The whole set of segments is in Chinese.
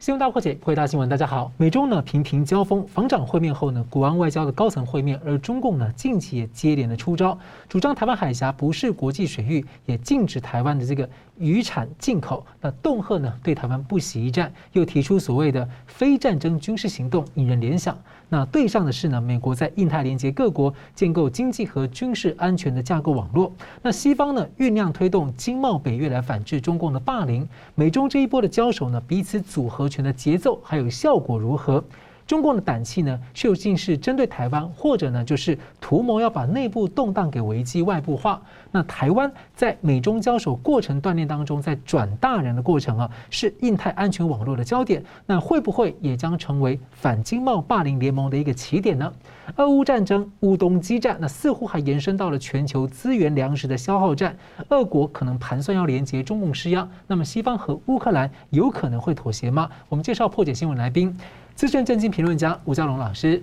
新闻大破解，回答新闻。大家好，美中呢频频交锋，防长会面后呢，国安外交的高层会面，而中共呢近期也接连的出招，主张台湾海峡不是国际水域，也禁止台湾的这个渔产进口。那恫吓呢对台湾不惜一战，又提出所谓的非战争军事行动，引人联想。那对上的是呢，美国在印太连接各国，建构经济和军事安全的架构网络。那西方呢，酝酿推动经贸北约来反制中共的霸凌。美中这一波的交手呢，彼此组合拳的节奏还有效果如何？中共的胆气呢，究竟是针对台湾，或者呢，就是图谋要把内部动荡给危机外部化？那台湾在美中交手过程锻炼当中，在转大人的过程啊，是印太安全网络的焦点。那会不会也将成为反经贸霸凌联盟的一个起点呢？俄乌战争、乌东激战，那似乎还延伸到了全球资源粮食的消耗战。俄国可能盘算要连接中共施压，那么西方和乌克兰有可能会妥协吗？我们介绍破解新闻来宾。资深政经评论家吴家龙老师，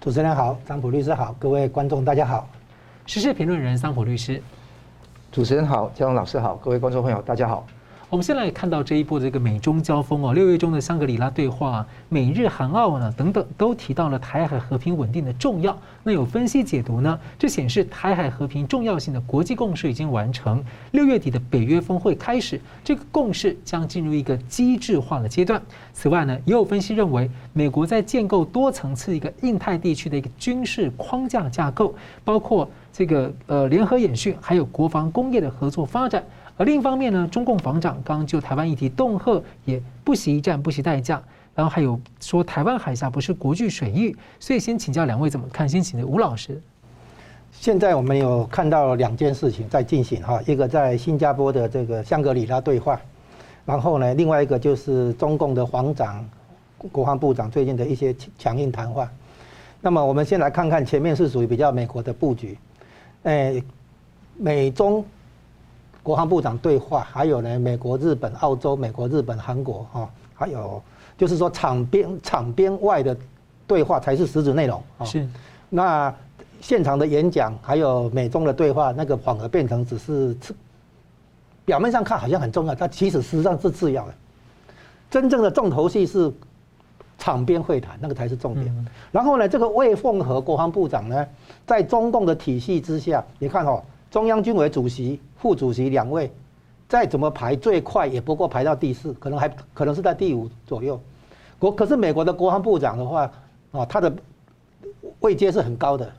主持人好，张普律师好，各位观众大家好。时事评论人桑普律师，主持人好，家龙老师好，各位观众朋友大家好。我们先来看到这一波的这个美中交锋哦，六月中的香格里拉对话，美日韩澳呢等等都提到了台海和平稳定的重要。那有分析解读呢，这显示台海和平重要性的国际共识已经完成。六月底的北约峰会开始，这个共识将进入一个机制化的阶段。此外呢，也有分析认为，美国在建构多层次一个印太地区的一个军事框架架构，包括这个呃联合演训，还有国防工业的合作发展。而另一方面呢，中共防长刚刚就台湾议题恫吓，也不惜一战，不惜代价。然后还有说台湾海峡不是国际水域，所以先请教两位怎么看？先请吴老师。现在我们有看到两件事情在进行哈，一个在新加坡的这个香格里拉对话，然后呢，另外一个就是中共的防长、国防部长最近的一些强硬谈话。那么我们先来看看前面是属于比较美国的布局，诶，美中。国防部长对话，还有呢，美国、日本、澳洲、美国、日本、韩国，哈，还有就是说场边场边外的对话才是实质内容。是，那现场的演讲，还有美中的对话，那个反而变成只是次，表面上看好像很重要，但其实实际上是次要的。真正的重头戏是场边会谈，那个才是重点。然后呢，这个魏凤和国防部长呢，在中共的体系之下，你看哦。中央军委主席、副主席两位，再怎么排最快也不过排到第四，可能还可能是在第五左右。国可是美国的国防部长的话，啊，他的位阶是很高的，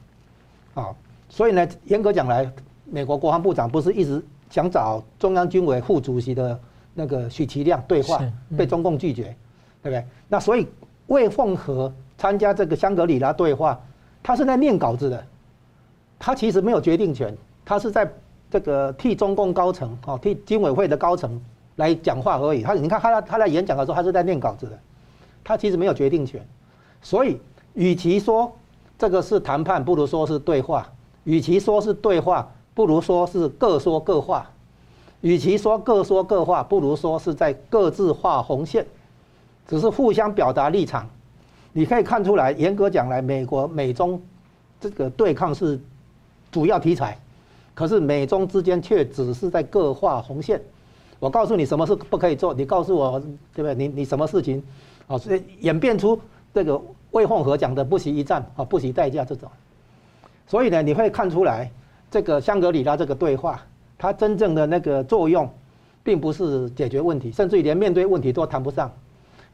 啊，所以呢，严格讲来，美国国防部长不是一直想找中央军委副主席的那个许其亮对话，被中共拒绝，对不对？那所以魏凤和参加这个香格里拉对话，他是在念稿子的，他其实没有决定权。他是在这个替中共高层哦，替军委会的高层来讲话而已。他你看他他在演讲的时候，他是在念稿子的，他其实没有决定权。所以，与其说这个是谈判，不如说是对话；与其说是对话，不如说是各说各话；与其说各说各话，不如说是在各自画红线，只是互相表达立场。你可以看出来，严格讲来，美国美中这个对抗是主要题材。可是美中之间却只是在各画红线。我告诉你什么事不可以做，你告诉我对不对？你你什么事情，啊，所以演变出这个魏凤和讲的不惜一战啊，不惜代价这种。所以呢，你会看出来，这个香格里拉这个对话，它真正的那个作用，并不是解决问题，甚至于连面对问题都谈不上，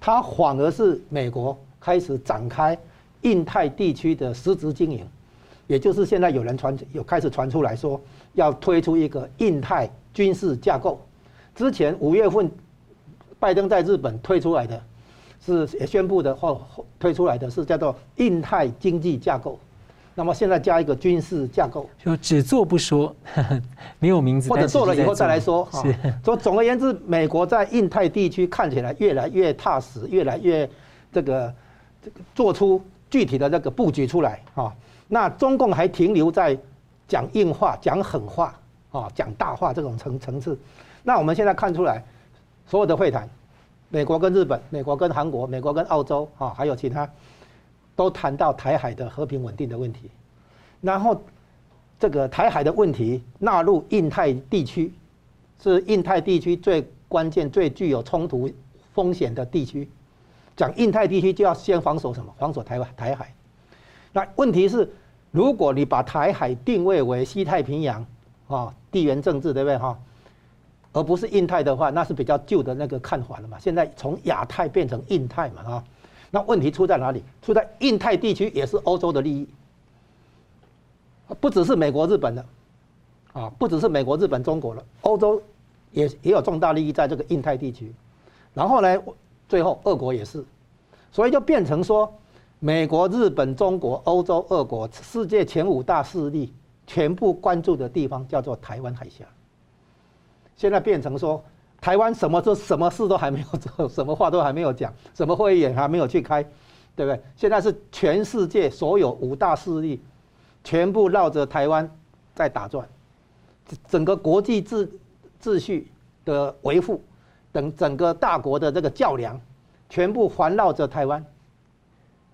它反而是美国开始展开印太地区的实质经营。也就是现在有人传有开始传出来说，要推出一个印太军事架构。之前五月份，拜登在日本推出来的，是也宣布的或推出来的是叫做印太经济架构。那么现在加一个军事架构，就只做不说，没有名字，或者做了以后再来说。是。说总而言之，美国在印太地区看起来越来越踏实，越来越这个这个做出具体的那个布局出来啊。那中共还停留在讲硬话、讲狠话啊、讲大话这种层层次。那我们现在看出来，所有的会谈，美国跟日本、美国跟韩国、美国跟澳洲啊，还有其他，都谈到台海的和平稳定的问题。然后这个台海的问题纳入印太地区，是印太地区最关键、最具有冲突风险的地区讲印太地区就要先防守什么？防守台湾台海。那问题是，如果你把台海定位为西太平洋啊，地缘政治对不对哈？而不是印太的话，那是比较旧的那个看法了嘛。现在从亚太变成印太嘛啊，那问题出在哪里？出在印太地区也是欧洲的利益，不只是美国、日本的，啊，不只是美国、日本、中国了，欧洲也也有重大利益在这个印太地区。然后呢，最后俄国也是，所以就变成说，美国、日本、中国、欧洲、俄国，世界前五大势力全部关注的地方叫做台湾海峡。现在变成说，台湾什么都什么事都还没有做，什么话都还没有讲，什么会议也还没有去开，对不对？现在是全世界所有五大势力全部绕着台湾在打转，整个国际秩秩序的维护。等整个大国的这个较量，全部环绕着台湾，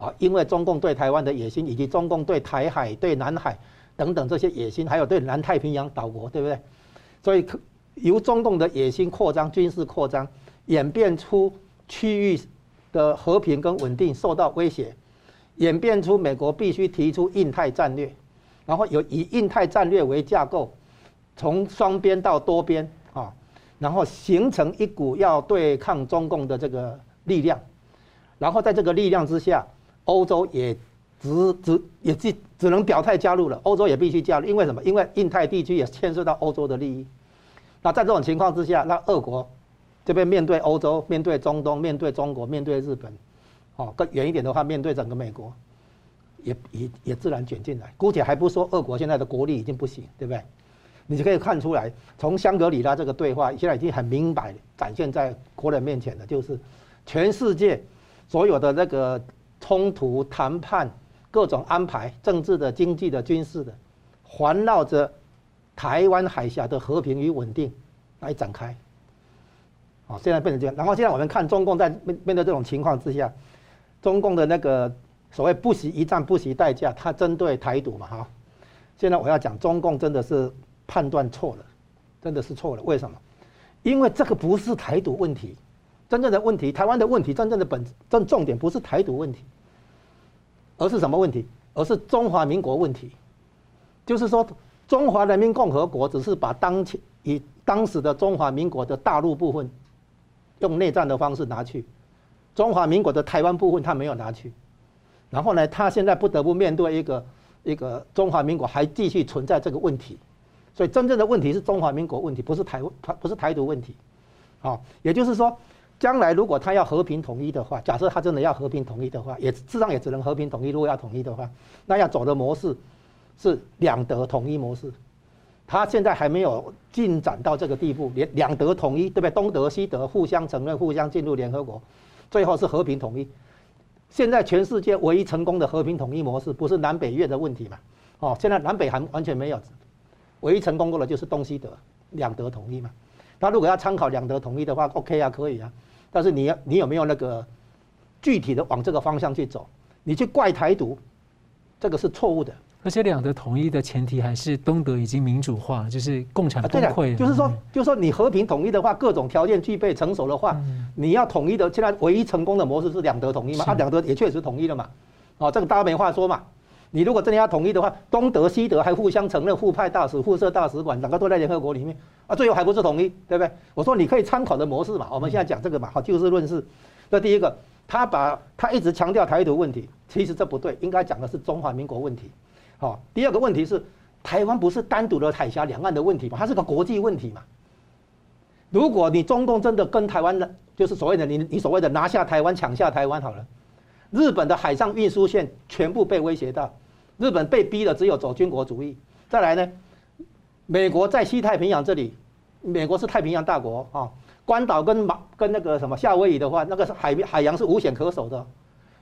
啊，因为中共对台湾的野心，以及中共对台海、对南海等等这些野心，还有对南太平洋岛国，对不对？所以由中共的野心扩张、军事扩张，演变出区域的和平跟稳定受到威胁，演变出美国必须提出印太战略，然后有以印太战略为架构，从双边到多边啊。然后形成一股要对抗中共的这个力量，然后在这个力量之下，欧洲也只只也只只能表态加入了，欧洲也必须加入，因为什么？因为印太地区也牵涉到欧洲的利益。那在这种情况之下，那俄国这边面对欧洲、面对中东、面对中国、面对日本，哦，更远一点的话，面对整个美国，也也也自然卷进来。姑且还不说俄国现在的国力已经不行，对不对？你就可以看出来，从香格里拉这个对话，现在已经很明白展现在国人面前的，就是全世界所有的那个冲突、谈判、各种安排、政治的、经济的、军事的，环绕着台湾海峡的和平与稳定来展开。好，现在变成这样。然后现在我们看中共在面面对这种情况之下，中共的那个所谓不惜一战不惜代价，他针对台独嘛，哈。现在我要讲中共真的是。判断错了，真的是错了。为什么？因为这个不是台独问题，真正的问题，台湾的问题，真正的本正重点不是台独问题，而是什么问题？而是中华民国问题。就是说，中华人民共和国只是把当前以当时的中华民国的大陆部分，用内战的方式拿去，中华民国的台湾部分他没有拿去，然后呢，他现在不得不面对一个一个中华民国还继续存在这个问题。所以真正的问题是中华民国问题，不是台湾，不是台独问题，啊，也就是说，将来如果他要和平统一的话，假设他真的要和平统一的话，也至少也只能和平统一。如果要统一的话，那要走的模式是两德统一模式。他现在还没有进展到这个地步，两两德统一，对不对？东德西德互相承认，互相进入联合国，最后是和平统一。现在全世界唯一成功的和平统一模式，不是南北越的问题嘛？哦，现在南北韩完全没有。唯一成功过的就是东西德两德统一嘛，他如果要参考两德统一的话，OK 啊，可以啊，但是你要你有没有那个具体的往这个方向去走？你去怪台独，这个是错误的。而且两德统一的前提还是东德已经民主化，就是共产崩溃。就是说，就是说你和平统一的话，各种条件具备成熟的话，你要统一的，现在唯一成功的模式是两德统一嘛？啊，两德也确实统一了嘛，哦，这个大家没话说嘛。你如果真的要统一的话，东德西德还互相承认，互派大使、互设大使馆，两个都在联合国里面啊，最后还不是统一，对不对？我说你可以参考的模式嘛，我们现在讲这个嘛，好，就事论事。这第一个，他把他一直强调台独问题，其实这不对，应该讲的是中华民国问题。好，第二个问题是，台湾不是单独的海峡两岸的问题嘛，它是个国际问题嘛。如果你中共真的跟台湾的，就是所谓的你你所谓的拿下台湾、抢下台湾好了，日本的海上运输线全部被威胁到。日本被逼的只有走军国主义。再来呢，美国在西太平洋这里，美国是太平洋大国啊。关岛跟马跟那个什么夏威夷的话，那个是海海洋是无险可守的。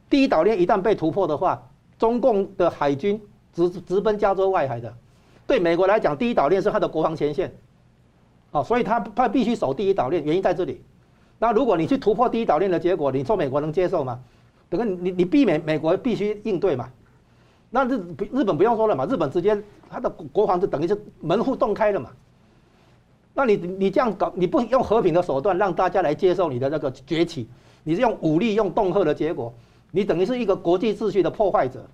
第一岛链一旦被突破的话，中共的海军直直奔加州外海的。对美国来讲，第一岛链是它的国防前线。哦，所以他他必须守第一岛链，原因在这里。那如果你去突破第一岛链的结果，你说美国能接受吗？等于你你避免美国必须应对嘛。那日日本不用说了嘛，日本直接他的国防就等于是门户洞开了嘛。那你你这样搞，你不用和平的手段让大家来接受你的那个崛起，你是用武力、用恫吓的结果，你等于是一个国际秩序的破坏者。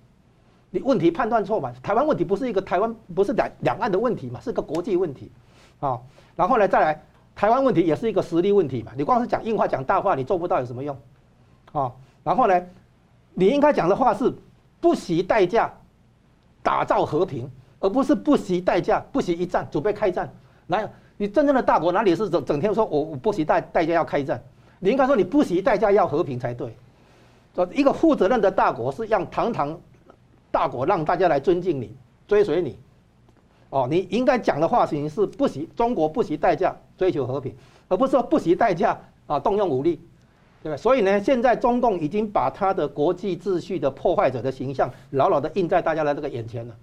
你问题判断错嘛？台湾问题不是一个台湾，不是两两岸的问题嘛？是个国际问题，啊，然后呢，再来，台湾问题也是一个实力问题嘛？你光是讲硬话、讲大话，你做不到有什么用？啊，然后呢，你应该讲的话是不惜代价打造和平，而不是不惜代价、不惜一战准备开战。来你真正的大国哪里是整整天说我我不惜代代价要开战？你应该说你不惜代价要和平才对。说一个负责任的大国是让堂堂。大国让大家来尊敬你、追随你，哦，你应该讲的话型是不惜中国不惜代价追求和平，而不是说不惜代价啊动用武力，对？所以呢，现在中共已经把他的国际秩序的破坏者的形象牢牢的印在大家的这个眼前了，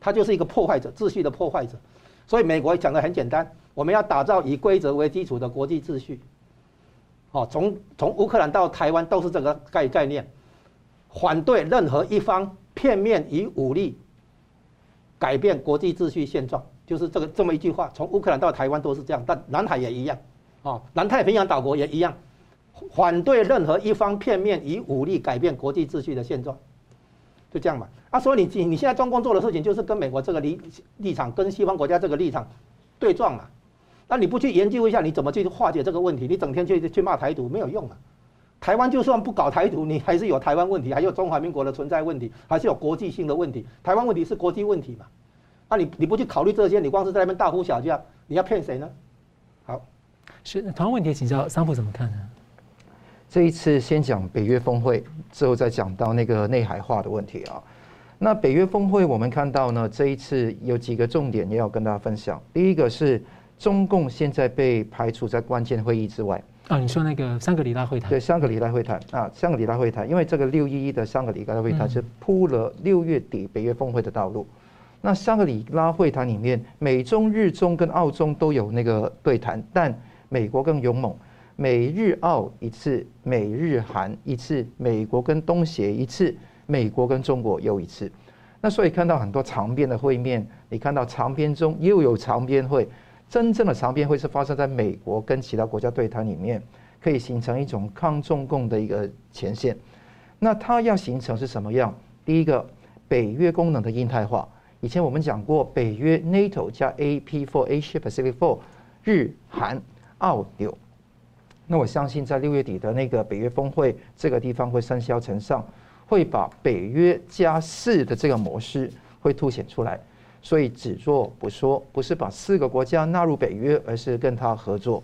他就是一个破坏者、秩序的破坏者。所以美国讲的很简单，我们要打造以规则为基础的国际秩序。哦，从从乌克兰到台湾都是这个概概念，反对任何一方。片面以武力改变国际秩序现状，就是这个这么一句话。从乌克兰到台湾都是这样，但南海也一样，啊，南太平洋岛国也一样，反对任何一方片面以武力改变国际秩序的现状，就这样嘛。啊，所以你你现在中共做的事情就是跟美国这个立立场，跟西方国家这个立场对撞嘛。那你不去研究一下，你怎么去化解这个问题？你整天去去骂台独没有用啊。台湾就算不搞台独，你还是有台湾问题，还有中华民国的存在问题，还是有国际性的问题。台湾问题是国际问题嘛？那你你不去考虑这些，你光是在那边大呼小叫，你要骗谁呢？好，是同样问题，请教桑普怎么看呢？这一次先讲北约峰会，之后再讲到那个内海化的问题啊。那北约峰会，我们看到呢，这一次有几个重点也要跟大家分享。第一个是中共现在被排除在关键会议之外。啊，你说那个香格里拉会谈？对，香格里拉会谈啊，香格里拉会谈，因为这个六一一的香格里拉会谈是铺了六月底北约峰会的道路。那香格里拉会谈里面，美中日中跟澳中都有那个对谈，但美国更勇猛，美日澳一次，美日韩一次，美国跟东协一次，美国跟中国又一次。那所以看到很多长边的会面，你看到长边中又有长边会。真正的长边会是发生在美国跟其他国家对谈里面，可以形成一种抗中共的一个前线。那它要形成是什么样？第一个，北约功能的印太化。以前我们讲过，北约 NATO 加 AP4Asia Pacific Four，日韩澳纽。那我相信在六月底的那个北约峰会，这个地方会甚嚣尘上，会把北约加四的这个模式会凸显出来。所以只做不说，不是把四个国家纳入北约，而是跟他合作。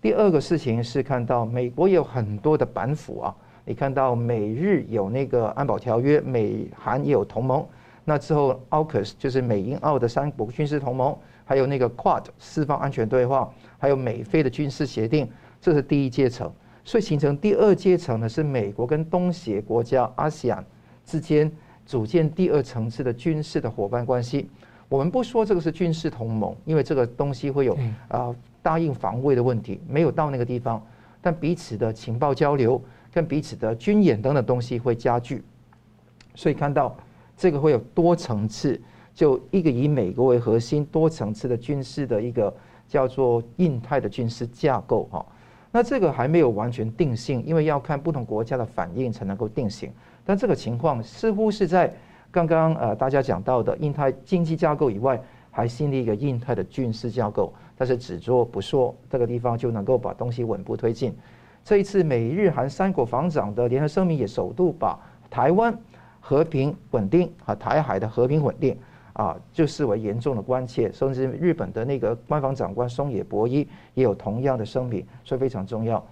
第二个事情是看到美国有很多的板斧啊，你看到美日有那个安保条约，美韩也有同盟。那之后，AUKUS 就是美英澳的三国军事同盟，还有那个 QUAD 四方安全对话，还有美菲的军事协定，这是第一阶层。所以形成第二阶层呢，是美国跟东协国家 ASEAN 之间。组建第二层次的军事的伙伴关系，我们不说这个是军事同盟，因为这个东西会有啊答应防卫的问题，没有到那个地方。但彼此的情报交流跟彼此的军演等等东西会加剧，所以看到这个会有多层次，就一个以美国为核心多层次的军事的一个叫做印太的军事架构哈。那这个还没有完全定性，因为要看不同国家的反应才能够定型。但这个情况似乎是在刚刚呃大家讲到的印太经济架构以外，还新立一个印太的军事架构。但是只做不说，这个地方就能够把东西稳步推进。这一次美日韩三国防长的联合声明也首度把台湾和平稳定和台海的和平稳定啊，就视为严重的关切。甚至日本的那个官方长官松野博一也有同样的声明，所以非常重要。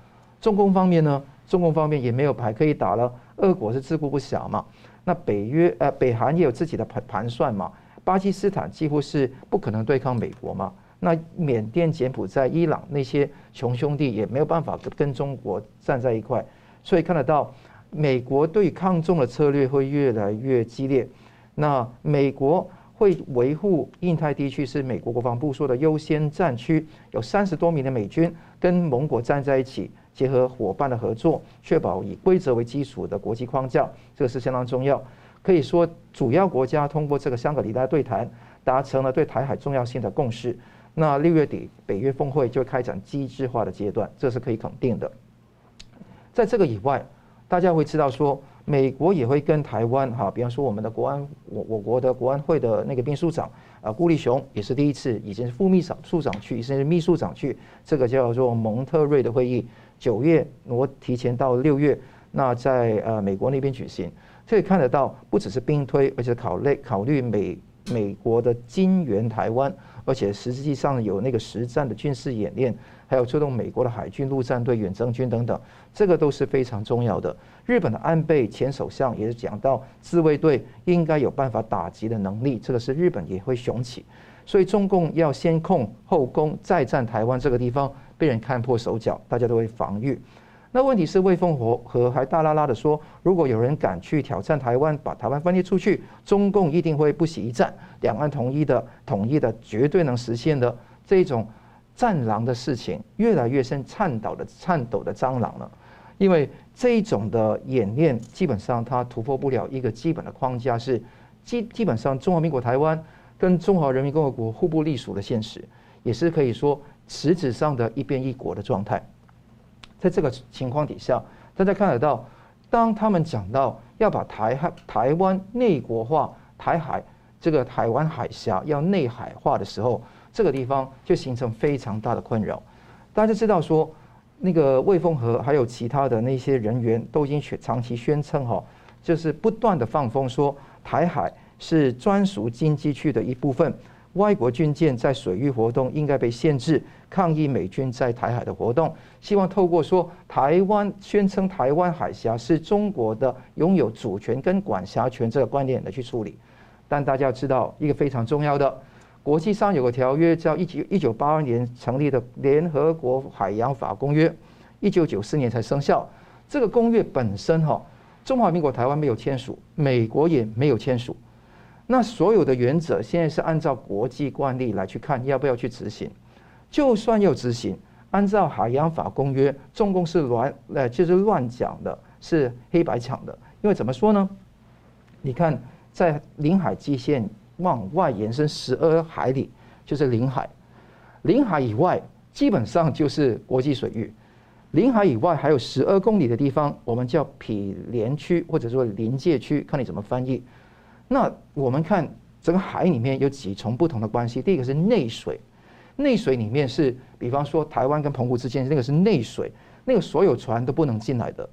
中共方面呢？中共方面也没有牌可以打了。俄国是自顾不暇嘛，那北约呃北韩也有自己的盘盘算嘛，巴基斯坦几乎是不可能对抗美国嘛，那缅甸、柬埔寨、伊朗那些穷兄弟也没有办法跟中国站在一块，所以看得到美国对抗中的策略会越来越激烈。那美国会维护印太地区是美国国防部说的优先战区，有三十多名的美军跟盟国站在一起。结合伙伴的合作，确保以规则为基础的国际框架，这个是相当重要。可以说，主要国家通过这个香格里拉对谈，达成了对台海重要性的共识。那六月底北约峰会就开展机制化的阶段，这是可以肯定的。在这个以外，大家会知道说，美国也会跟台湾哈，比方说我们的国安，我我国的国安会的那个秘书长啊，顾立雄也是第一次，以前是副秘书处长去，现在是秘书长去，这个叫做蒙特瑞的会议，九月我提前到六月，那在呃美国那边举行，可以看得到，不只是兵推，而且考虑考虑美美国的金援台湾，而且实际上有那个实战的军事演练。还有出动美国的海军、陆战队、远征军等等，这个都是非常重要的。日本的安倍前首相也是讲到自卫队应该有办法打击的能力，这个是日本也会雄起。所以中共要先控后攻，再占台湾这个地方，被人看破手脚，大家都会防御。那问题是魏凤和和还大拉拉的说，如果有人敢去挑战台湾，把台湾分裂出去，中共一定会不惜一战，两岸统一的统一的绝对能实现的这种。战狼的事情越来越像颤抖的颤抖的蟑螂了，因为这一种的演练基本上它突破不了一个基本的框架，是基基本上中华民国台湾跟中华人民共和国互不隶属的现实，也是可以说实质上的一边一国的状态。在这个情况底下，大家看得到，当他们讲到要把台海台湾内国化，台海这个台湾海峡要内海化的时候。这个地方就形成非常大的困扰。大家知道说，那个魏凤和还有其他的那些人员都已经宣长期宣称哈，就是不断的放风说台海是专属经济区的一部分，外国军舰在水域活动应该被限制，抗议美军在台海的活动，希望透过说台湾宣称台湾海峡是中国的拥有主权跟管辖权这个观点来去处理。但大家知道一个非常重要的。国际上有个条约叫一九一九八二年成立的联合国海洋法公约，一九九四年才生效。这个公约本身哈，中华民国台湾没有签署，美国也没有签署。那所有的原则现在是按照国际惯例来去看要不要去执行。就算要执行，按照海洋法公约，中共是乱呃就是乱讲的，是黑白讲的。因为怎么说呢？你看在领海基线。往外延伸十二海里就是领海，领海以外基本上就是国际水域，领海以外还有十二公里的地方，我们叫毗连区或者说临界区，看你怎么翻译。那我们看整个海里面有几重不同的关系，第一个是内水，内水里面是比方说台湾跟澎湖之间那个是内水，那个所有船都不能进来的。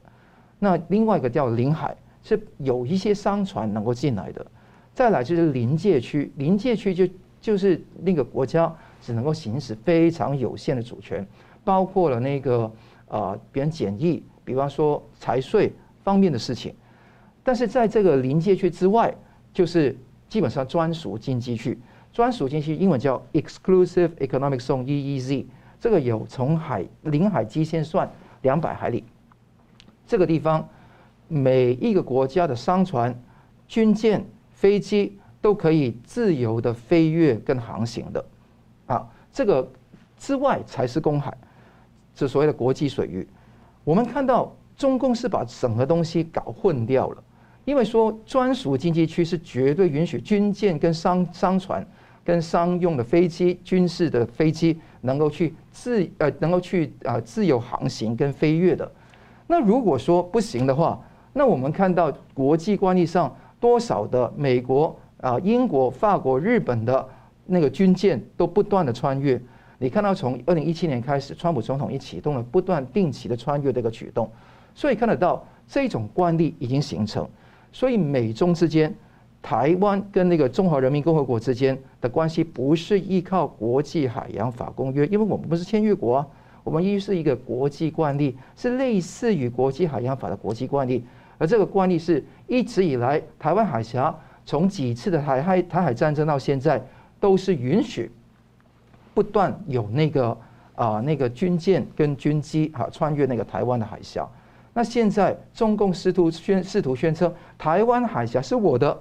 那另外一个叫领海，是有一些商船能够进来的。再来就是临界区，临界区就就是那个国家只能够行使非常有限的主权，包括了那个啊，别人检疫，比方说财税方面的事情。但是在这个临界区之外，就是基本上专属经济区，专属经济区英文叫 Exclusive Economic Zone（EEZ），这个有从海领海基线算两百海里，这个地方每一个国家的商船、军舰。飞机都可以自由的飞越跟航行的，啊，这个之外才是公海，这所谓的国际水域。我们看到中共是把整个东西搞混掉了，因为说专属经济区是绝对允许军舰跟商商船跟商用的飞机、军事的飞机能够去自呃能够去啊自由航行跟飞越的。那如果说不行的话，那我们看到国际惯例上。多少的美国啊、英国、法国、日本的那个军舰都不断的穿越，你看到从二零一七年开始，川普总统一启动了不断定期的穿越这个举动，所以看得到这种惯例已经形成。所以美中之间，台湾跟那个中华人民共和国之间的关系不是依靠国际海洋法公约，因为我们不是签约国啊，我们依是一个国际惯例，是类似于国际海洋法的国际惯例。而这个惯例是一直以来，台湾海峡从几次的台海台海战争到现在，都是允许不断有那个啊、那个军舰跟军机哈穿越那个台湾的海峡。那现在中共试图宣试图宣称台湾海峡是我的，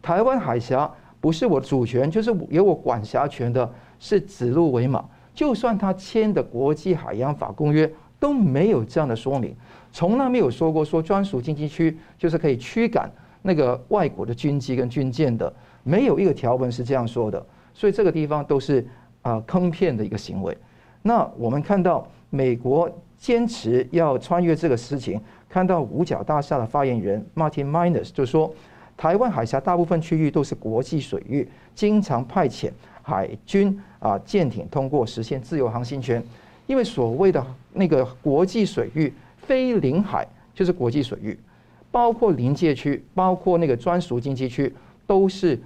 台湾海峡不是我主权，就是由我管辖权的，是指鹿为马。就算他签的国际海洋法公约都没有这样的说明。从来没有说过说专属经济区就是可以驱赶那个外国的军机跟军舰的，没有一个条文是这样说的，所以这个地方都是啊坑骗的一个行为。那我们看到美国坚持要穿越这个事情，看到五角大厦的发言人 Martin Minus 就说，台湾海峡大部分区域都是国际水域，经常派遣海军啊舰艇通过，实现自由航行权。因为所谓的那个国际水域，非领海就是国际水域，包括临界区，包括那个专属经济区，都是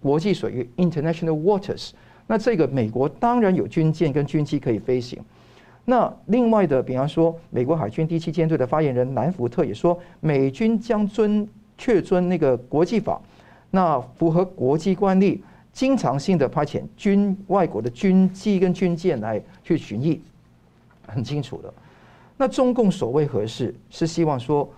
国际水域 （international waters）。那这个美国当然有军舰跟军机可以飞行。那另外的，比方说，美国海军第七舰队的发言人兰福特也说，美军将遵确遵那个国际法，那符合国际惯例，经常性的派遣军外国的军机跟军舰来去巡弋。很清楚的，那中共所谓何事？是希望说，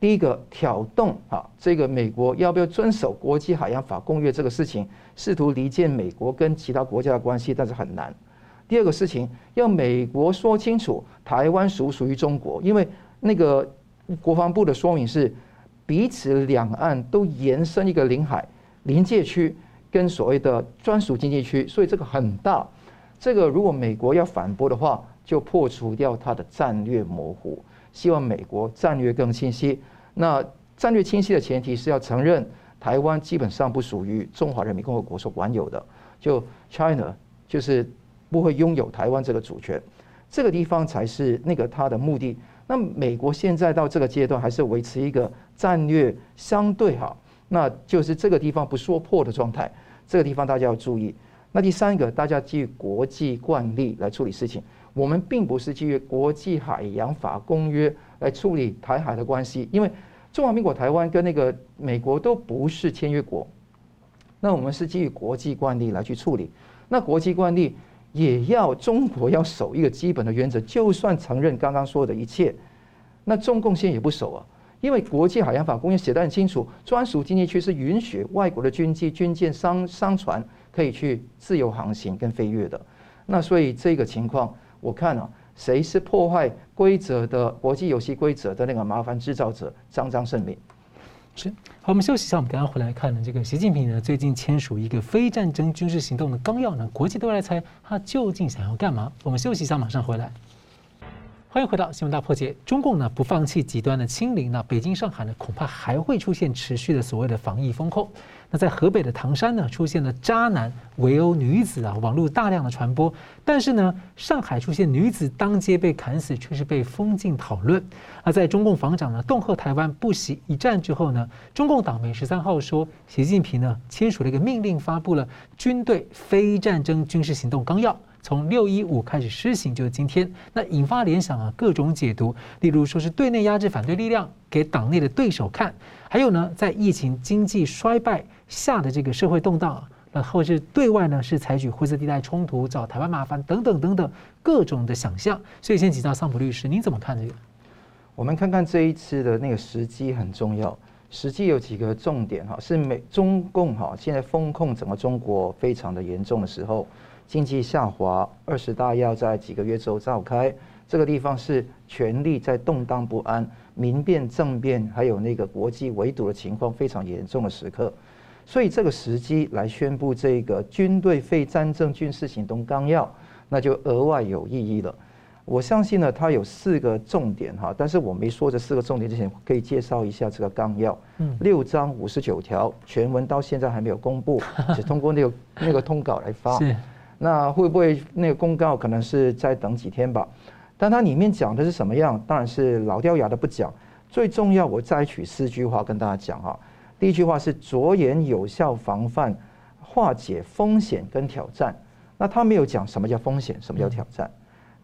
第一个挑动啊，这个美国要不要遵守国际海洋法公约这个事情，试图离间美国跟其他国家的关系，但是很难。第二个事情，要美国说清楚台湾属不属于中国，因为那个国防部的说明是彼此两岸都延伸一个领海临界区跟所谓的专属经济区，所以这个很大。这个如果美国要反驳的话，就破除掉它的战略模糊，希望美国战略更清晰。那战略清晰的前提是要承认台湾基本上不属于中华人民共和国所管有的，就 China 就是不会拥有台湾这个主权，这个地方才是那个他的目的。那美国现在到这个阶段还是维持一个战略相对好，那就是这个地方不说破的状态。这个地方大家要注意。那第三个，大家基于国际惯例来处理事情。我们并不是基于国际海洋法公约来处理台海的关系，因为中华民国台湾跟那个美国都不是签约国，那我们是基于国际惯例来去处理。那国际惯例也要中国要守一个基本的原则，就算承认刚刚说的一切，那中共现在也不守啊，因为国际海洋法公约写得很清楚，专属经济区是允许外国的军机、军舰、商商船可以去自由航行跟飞跃的。那所以这个情况。我看啊，谁是破坏规则的国际游戏规则的那个麻烦制造者，张张胜明。是，好，我们休息一下，我们刚刚回来看呢，这个习近平呢最近签署一个非战争军事行动的纲要呢，国际都来猜他究竟想要干嘛？我们休息一下，马上回来。欢迎回到新闻大破解。中共呢不放弃极端的清零，那北京、上海呢恐怕还会出现持续的所谓的防疫封控。那在河北的唐山呢出现了渣男围殴女子啊，网络大量的传播。但是呢，上海出现女子当街被砍死，却是被封禁讨论。而在中共防长呢恫吓台湾不惜一战之后呢，中共党媒十三号说，习近平呢签署了一个命令，发布了军队非战争军事行动纲要。从六一五开始施行，就是今天，那引发联想啊，各种解读，例如说是对内压制反对力量给党内的对手看，还有呢，在疫情经济衰败下的这个社会动荡，那或是对外呢是采取灰色地带冲突，找台湾麻烦等等等等各种的想象。所以先请教桑普律师，您怎么看这个？我们看看这一次的那个时机很重要，时机有几个重点哈，是美中共哈现在封控整个中国非常的严重的时候。经济下滑，二十大要在几个月之后召开，这个地方是权力在动荡不安、民变政变，还有那个国际围堵的情况非常严重的时刻，所以这个时机来宣布这个军队非战争军事行动纲要，那就额外有意义了。我相信呢，它有四个重点哈，但是我没说这四个重点之前，可以介绍一下这个纲要。嗯，六章五十九条，全文到现在还没有公布，只通过那个那个通稿来发。那会不会那个公告可能是再等几天吧？但它里面讲的是什么样？当然是老掉牙的不讲。最重要，我摘取四句话跟大家讲哈。第一句话是着眼有效防范、化解风险跟挑战。那他没有讲什么叫风险，什么叫挑战。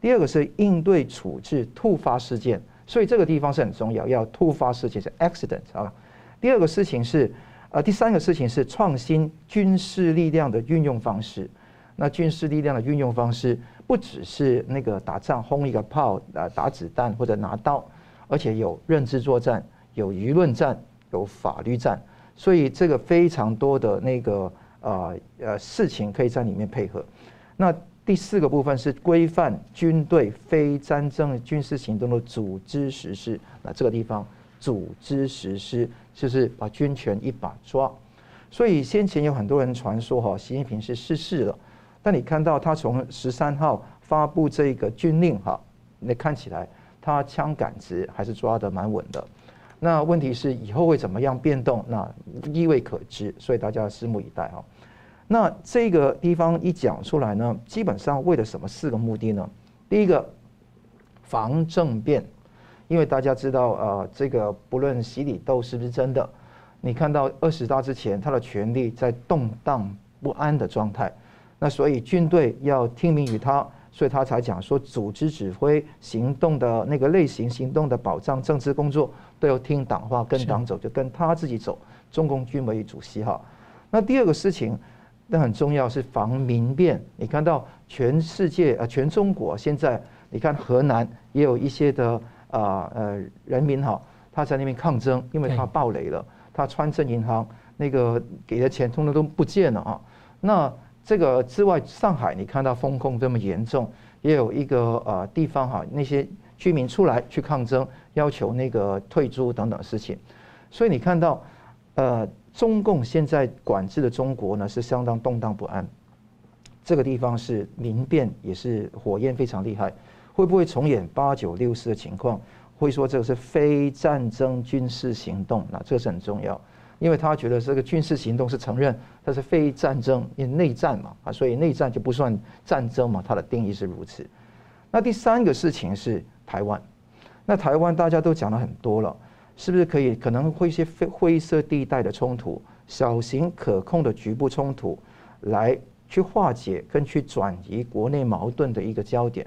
第二个是应对处置突发事件，所以这个地方是很重要，要突发事件是 accident 啊。第二个事情是呃，第三个事情是创新军事力量的运用方式。那军事力量的运用方式不只是那个打仗轰一个炮啊，打子弹或者拿刀，而且有认知作战、有舆论战、有法律战，所以这个非常多的那个呃呃事情可以在里面配合。那第四个部分是规范军队非战争军事行动的组织实施。那这个地方组织实施就是把军权一把抓。所以先前有很多人传说哈，习近平是失势了。但你看到他从十三号发布这个军令哈，那看起来他枪杆子还是抓得蛮稳的。那问题是以后会怎么样变动？那意未可知，所以大家拭目以待哈。那这个地方一讲出来呢，基本上为了什么四个目的呢？第一个，防政变，因为大家知道呃，这个不论习李斗是不是真的，你看到二十大之前，他的权力在动荡不安的状态，那所以军队要听命于他，所以他才讲说组织指挥行动的那个类型、行动的保障、政治工作都要听党话，跟党走，就跟他自己走。中共军委主席哈，那第二个事情。那很重要是防民变，你看到全世界啊全中国现在，你看河南也有一些的啊呃人民哈，他在那边抗争，因为他暴雷了，他川镇银行那个给的钱通通都不见了啊。那这个之外，上海你看到封控这么严重，也有一个呃地方哈，那些居民出来去抗争，要求那个退租等等事情，所以你看到呃。中共现在管制的中国呢，是相当动荡不安，这个地方是民变，也是火焰非常厉害，会不会重演八九六四的情况？会说这个是非战争军事行动，那这是很重要，因为他觉得这个军事行动是承认它是非战争，因为内战嘛，啊，所以内战就不算战争嘛，它的定义是如此。那第三个事情是台湾，那台湾大家都讲了很多了。是不是可以可能会一些灰灰色地带的冲突，小型可控的局部冲突，来去化解跟去转移国内矛盾的一个焦点？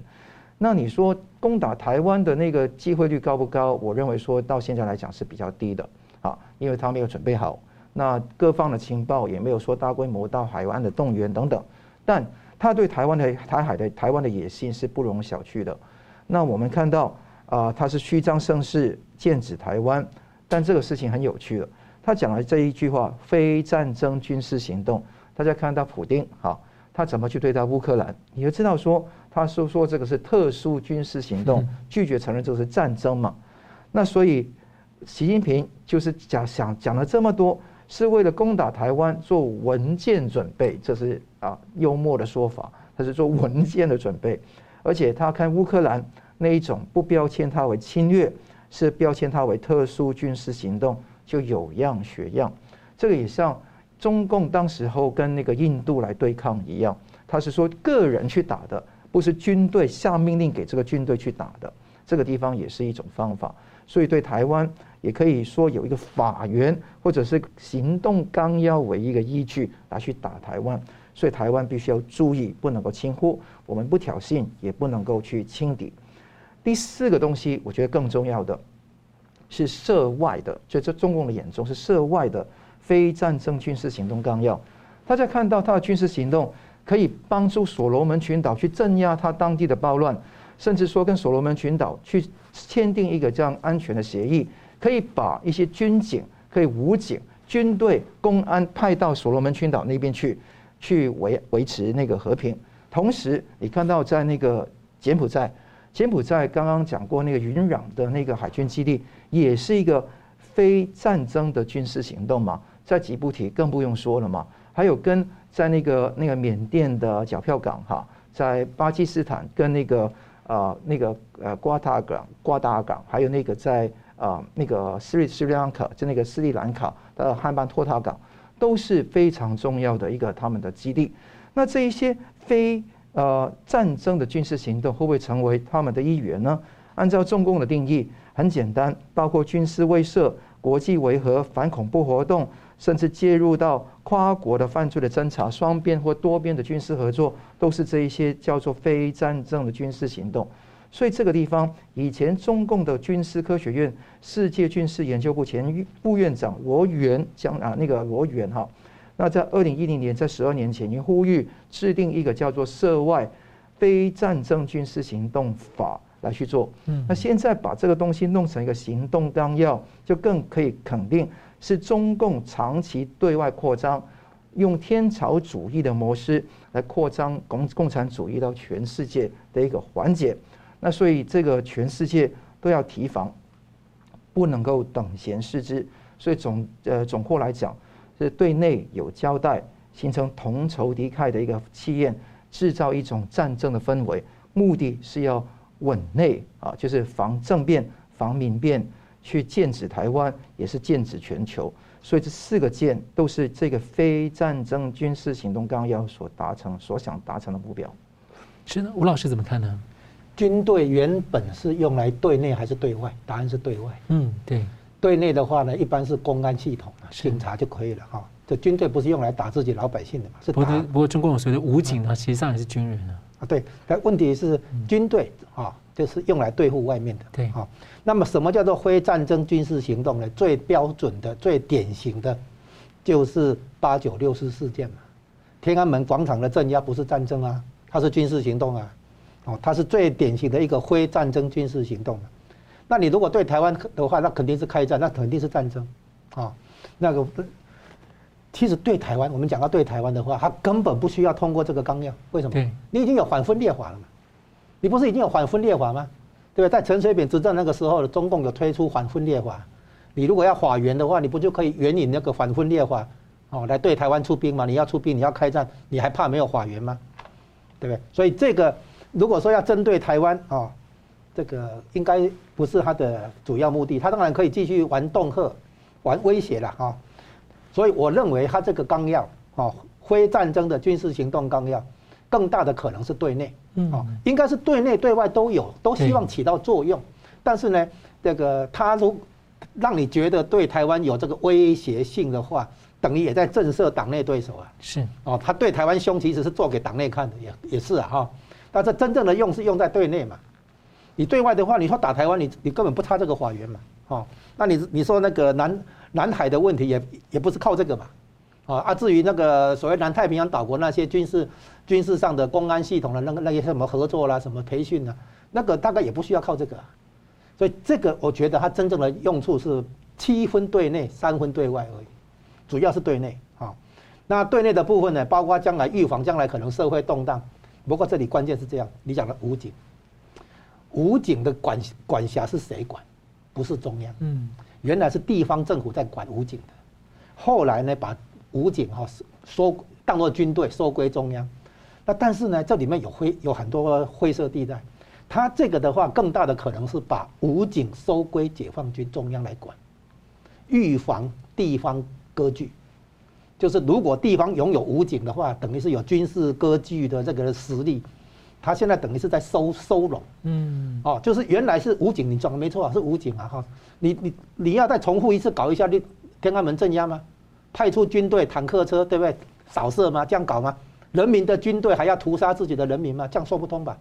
那你说攻打台湾的那个机会率高不高？我认为说到现在来讲是比较低的啊，因为他没有准备好，那各方的情报也没有说大规模到海湾的动员等等，但他对台湾的台海的台湾的野心是不容小觑的。那我们看到。啊，他是虚张声势，剑指台湾，但这个事情很有趣的。他讲了这一句话：非战争军事行动。大家看到普丁，好，他怎么去对待乌克兰？你就知道说，他说说这个是特殊军事行动，拒绝承认这个是战争嘛。那所以，习近平就是讲想讲了这么多，是为了攻打台湾做文件准备，这是啊幽默的说法，他是做文件的准备，而且他看乌克兰。那一种不标签它为侵略，是标签它为特殊军事行动，就有样学样。这个也像中共当时候跟那个印度来对抗一样，他是说个人去打的，不是军队下命令给这个军队去打的。这个地方也是一种方法，所以对台湾也可以说有一个法源或者是行动纲要为一个依据来去打台湾。所以台湾必须要注意，不能够轻忽，我们不挑衅，也不能够去轻敌。第四个东西，我觉得更重要的是涉外的，就在中共的眼中是涉外的非战争军事行动纲要。大家看到他的军事行动可以帮助所罗门群岛去镇压他当地的暴乱，甚至说跟所罗门群岛去签订一个这样安全的协议，可以把一些军警、可以武警、军队、公安派到所罗门群岛那边去，去维维持那个和平。同时，你看到在那个柬埔寨。柬埔寨刚刚讲过，那个云壤的那个海军基地也是一个非战争的军事行动嘛，在吉布提更不用说了嘛，还有跟在那个那个缅甸的筊票港哈，在巴基斯坦跟那个呃那个呃瓜达港瓜达港，还有那个在啊那个斯里斯里兰卡就那个斯里兰卡的汉班托塔港，都是非常重要的一个他们的基地。那这一些非呃，战争的军事行动会不会成为他们的一员呢？按照中共的定义，很简单，包括军事威慑、国际维和、反恐怖活动，甚至介入到跨国的犯罪的侦查、双边或多边的军事合作，都是这一些叫做非战争的军事行动。所以这个地方，以前中共的军事科学院世界军事研究部前副院长罗源将啊，那个罗源哈。那在二零一零年，在十二年前，已经呼吁制定一个叫做《涉外非战争军事行动法》来去做。那现在把这个东西弄成一个行动纲要，就更可以肯定是中共长期对外扩张，用天朝主义的模式来扩张共共产主义到全世界的一个环节。那所以这个全世界都要提防，不能够等闲视之。所以总呃总括来讲。是对内有交代，形成同仇敌忾的一个气焰，制造一种战争的氛围，目的是要稳内啊，就是防政变、防民变，去剑指台湾，也是剑指全球。所以这四个剑都是这个非战争军事行动纲要所达成、所想达成的目标。是呢，吴老师怎么看呢？军队原本是用来对内还是对外？答案是对外。嗯，对。对内的话呢，一般是公安系统警察就可以了哈。这军队不是用来打自己老百姓的嘛？是。不过，不过中共有所谓的武警呢，实际上也是军人啊。啊，对。但问题是军队啊，就是用来对付外面的。对。好，那么什么叫做非战争军事行动呢？最标准的、最典型的，就是八九六四事件嘛。天安门广场的镇压不是战争啊，它是军事行动啊。哦，它是最典型的一个非战争军事行动。那你如果对台湾的话，那肯定是开战，那肯定是战争。啊，那个其实对台湾，我们讲到对台湾的话，它根本不需要通过这个纲要。为什么？你已经有反分裂法了嘛？你不是已经有反分裂法吗？对不对？在陈水扁执政那个时候，中共有推出反分裂法。你如果要法援的话，你不就可以援引那个反分裂法哦，来对台湾出兵吗？你要出兵，你要开战，你还怕没有法援吗？对不对？所以这个。如果说要针对台湾啊，这个应该不是他的主要目的。他当然可以继续玩恫吓、玩威胁了啊。所以我认为他这个纲要啊，非战争的军事行动纲要，更大的可能是对内啊，应该是对内对外都有，都希望起到作用。但是呢，这个他如让你觉得对台湾有这个威胁性的话，等于也在震慑党内对手啊。是哦，他对台湾凶，其实是做给党内看的，也也是啊哈。但是真正的用是用在对内嘛，你对外的话，你说打台湾，你你根本不差这个法源嘛，哦，那你你说那个南南海的问题也也不是靠这个嘛，啊，啊至于那个所谓南太平洋岛国那些军事军事上的公安系统的那个那些什么合作啦、什么培训呢，那个大概也不需要靠这个，所以这个我觉得它真正的用处是七分对内，三分对外而已，主要是对内啊，那对内的部分呢，包括将来预防将来可能社会动荡。不过这里关键是这样，你讲的武警，武警的管管辖是谁管？不是中央，嗯，原来是地方政府在管武警的，后来呢，把武警哈收当做军队收归中央，那但是呢，这里面有灰有很多灰色地带，他这个的话更大的可能是把武警收归解放军中央来管，预防地方割据。就是如果地方拥有武警的话，等于是有军事割据的这个实力，他现在等于是在收收拢，嗯，哦，就是原来是武警，你讲的没错啊，是武警啊哈，你你你要再重复一次搞一下你天安门镇压吗？派出军队坦克车对不对？扫射吗？这样搞吗？人民的军队还要屠杀自己的人民吗？这样说不通吧？